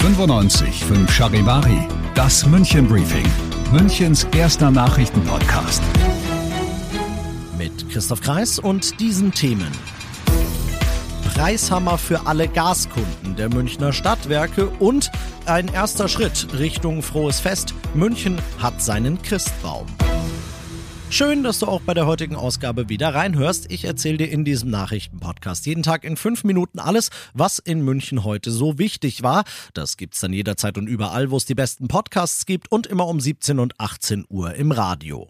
95 5 Charivari, das München Briefing, Münchens erster Nachrichtenpodcast. Mit Christoph Kreis und diesen Themen. Preishammer für alle Gaskunden der Münchner Stadtwerke und ein erster Schritt Richtung frohes Fest. München hat seinen Christbaum. Schön, dass du auch bei der heutigen Ausgabe wieder reinhörst. Ich erzähle dir in diesem Nachrichtenpodcast jeden Tag in fünf Minuten alles, was in München heute so wichtig war. Das gibt's dann jederzeit und überall, wo es die besten Podcasts gibt und immer um 17 und 18 Uhr im Radio.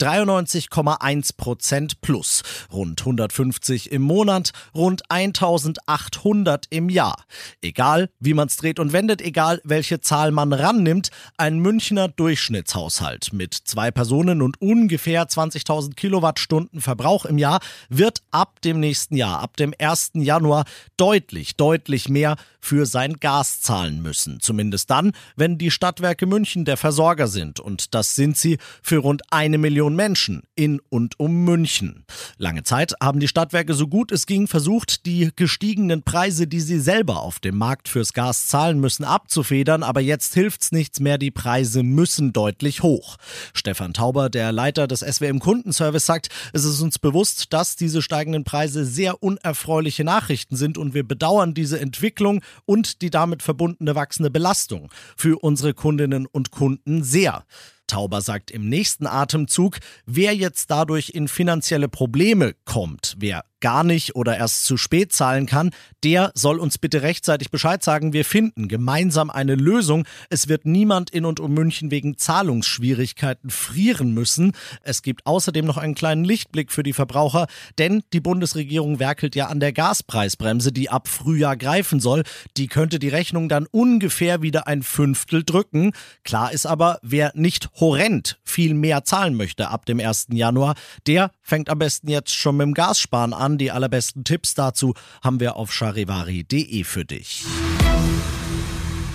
93,1 Prozent plus, rund 150 im Monat, rund 1800 im Jahr. Egal, wie man es dreht und wendet, egal, welche Zahl man rannimmt, ein Münchner Durchschnittshaushalt mit zwei Personen und ungefähr 20.000 Kilowattstunden Verbrauch im Jahr wird ab dem nächsten Jahr, ab dem 1. Januar, deutlich, deutlich mehr für sein Gas zahlen müssen. Zumindest dann, wenn die Stadtwerke München der Versorger sind. Und das sind sie für rund eine Million Menschen in und um München. Lange Zeit haben die Stadtwerke so gut es ging versucht, die gestiegenen Preise, die sie selber auf dem Markt fürs Gas zahlen müssen, abzufedern. Aber jetzt hilft's nichts mehr. Die Preise müssen deutlich hoch. Stefan Tauber, der Leiter des SWM Kundenservice, sagt, es ist uns bewusst, dass diese steigenden Preise sehr unerfreuliche Nachrichten sind und wir bedauern diese Entwicklung und die damit verbundene wachsende Belastung für unsere Kundinnen und Kunden sehr. Tauber sagt im nächsten Atemzug, wer jetzt dadurch in finanzielle Probleme kommt, wer gar nicht oder erst zu spät zahlen kann, der soll uns bitte rechtzeitig Bescheid sagen. Wir finden gemeinsam eine Lösung. Es wird niemand in und um München wegen Zahlungsschwierigkeiten frieren müssen. Es gibt außerdem noch einen kleinen Lichtblick für die Verbraucher, denn die Bundesregierung werkelt ja an der Gaspreisbremse, die ab Frühjahr greifen soll. Die könnte die Rechnung dann ungefähr wieder ein Fünftel drücken. Klar ist aber, wer nicht horrend viel mehr zahlen möchte ab dem 1. Januar, der fängt am besten jetzt schon mit dem Gassparen an an. Die allerbesten Tipps dazu haben wir auf charivari.de für dich.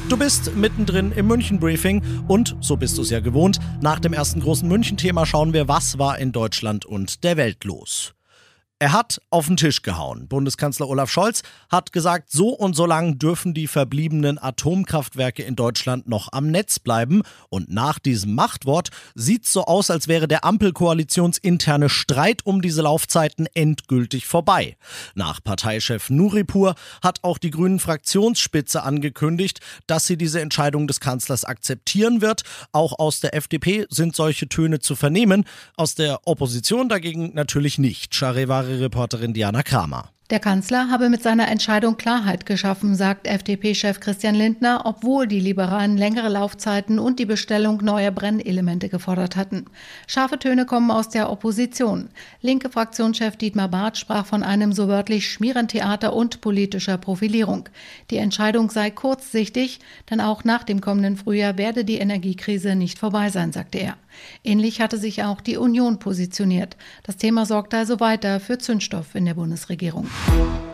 Du bist mittendrin im München-Briefing und, so bist du es ja gewohnt, nach dem ersten großen München-Thema schauen wir, was war in Deutschland und der Welt los. Er hat auf den Tisch gehauen. Bundeskanzler Olaf Scholz hat gesagt, so und so lang dürfen die verbliebenen Atomkraftwerke in Deutschland noch am Netz bleiben. Und nach diesem Machtwort sieht es so aus, als wäre der Ampelkoalitionsinterne Streit um diese Laufzeiten endgültig vorbei. Nach Parteichef Nuripur hat auch die Grünen Fraktionsspitze angekündigt, dass sie diese Entscheidung des Kanzlers akzeptieren wird. Auch aus der FDP sind solche Töne zu vernehmen. Aus der Opposition dagegen natürlich nicht. Charivari Reporterin Diana Kramer. Der Kanzler habe mit seiner Entscheidung Klarheit geschaffen, sagt FDP-Chef Christian Lindner, obwohl die Liberalen längere Laufzeiten und die Bestellung neuer Brennelemente gefordert hatten. Scharfe Töne kommen aus der Opposition. Linke Fraktionschef Dietmar Barth sprach von einem so wörtlich Schmierentheater und politischer Profilierung. Die Entscheidung sei kurzsichtig, denn auch nach dem kommenden Frühjahr werde die Energiekrise nicht vorbei sein, sagte er. Ähnlich hatte sich auch die Union positioniert. Das Thema sorgte also weiter für Zündstoff in der Bundesregierung. you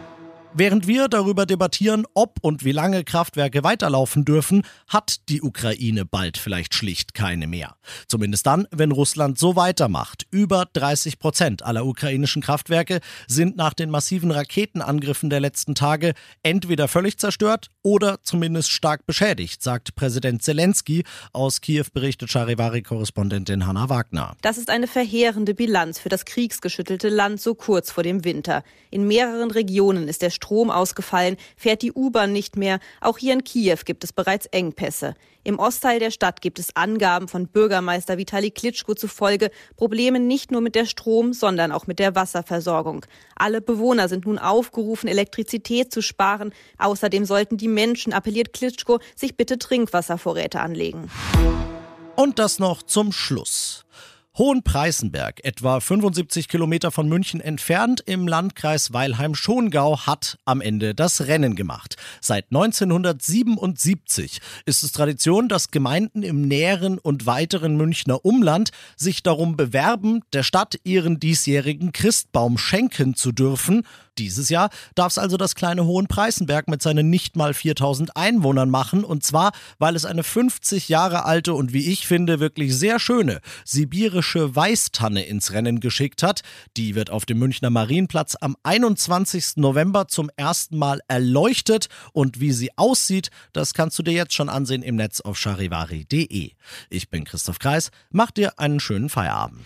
Während wir darüber debattieren, ob und wie lange Kraftwerke weiterlaufen dürfen, hat die Ukraine bald vielleicht schlicht keine mehr. Zumindest dann, wenn Russland so weitermacht. Über 30 Prozent aller ukrainischen Kraftwerke sind nach den massiven Raketenangriffen der letzten Tage entweder völlig zerstört oder zumindest stark beschädigt, sagt Präsident Zelensky. Aus Kiew berichtet Charivari-Korrespondentin Hanna Wagner. Das ist eine verheerende Bilanz für das kriegsgeschüttelte Land so kurz vor dem Winter. In mehreren Regionen ist der Strom ausgefallen, fährt die U-Bahn nicht mehr. Auch hier in Kiew gibt es bereits Engpässe. Im Ostteil der Stadt gibt es Angaben von Bürgermeister Vitali Klitschko zufolge Probleme nicht nur mit der Strom, sondern auch mit der Wasserversorgung. Alle Bewohner sind nun aufgerufen, Elektrizität zu sparen. Außerdem sollten die Menschen, appelliert Klitschko, sich bitte Trinkwasservorräte anlegen. Und das noch zum Schluss. Hohenpreißenberg, etwa 75 Kilometer von München entfernt im Landkreis Weilheim-Schongau, hat am Ende das Rennen gemacht. Seit 1977 ist es Tradition, dass Gemeinden im näheren und weiteren Münchner Umland sich darum bewerben, der Stadt ihren diesjährigen Christbaum schenken zu dürfen. Dieses Jahr darf es also das kleine Hohenpreißenberg mit seinen nicht mal 4000 Einwohnern machen und zwar, weil es eine 50 Jahre alte und wie ich finde wirklich sehr schöne sibirische Weißtanne ins Rennen geschickt hat. Die wird auf dem Münchner Marienplatz am 21. November zum ersten Mal erleuchtet und wie sie aussieht, das kannst du dir jetzt schon ansehen im Netz auf charivari.de. Ich bin Christoph Kreis, mach dir einen schönen Feierabend.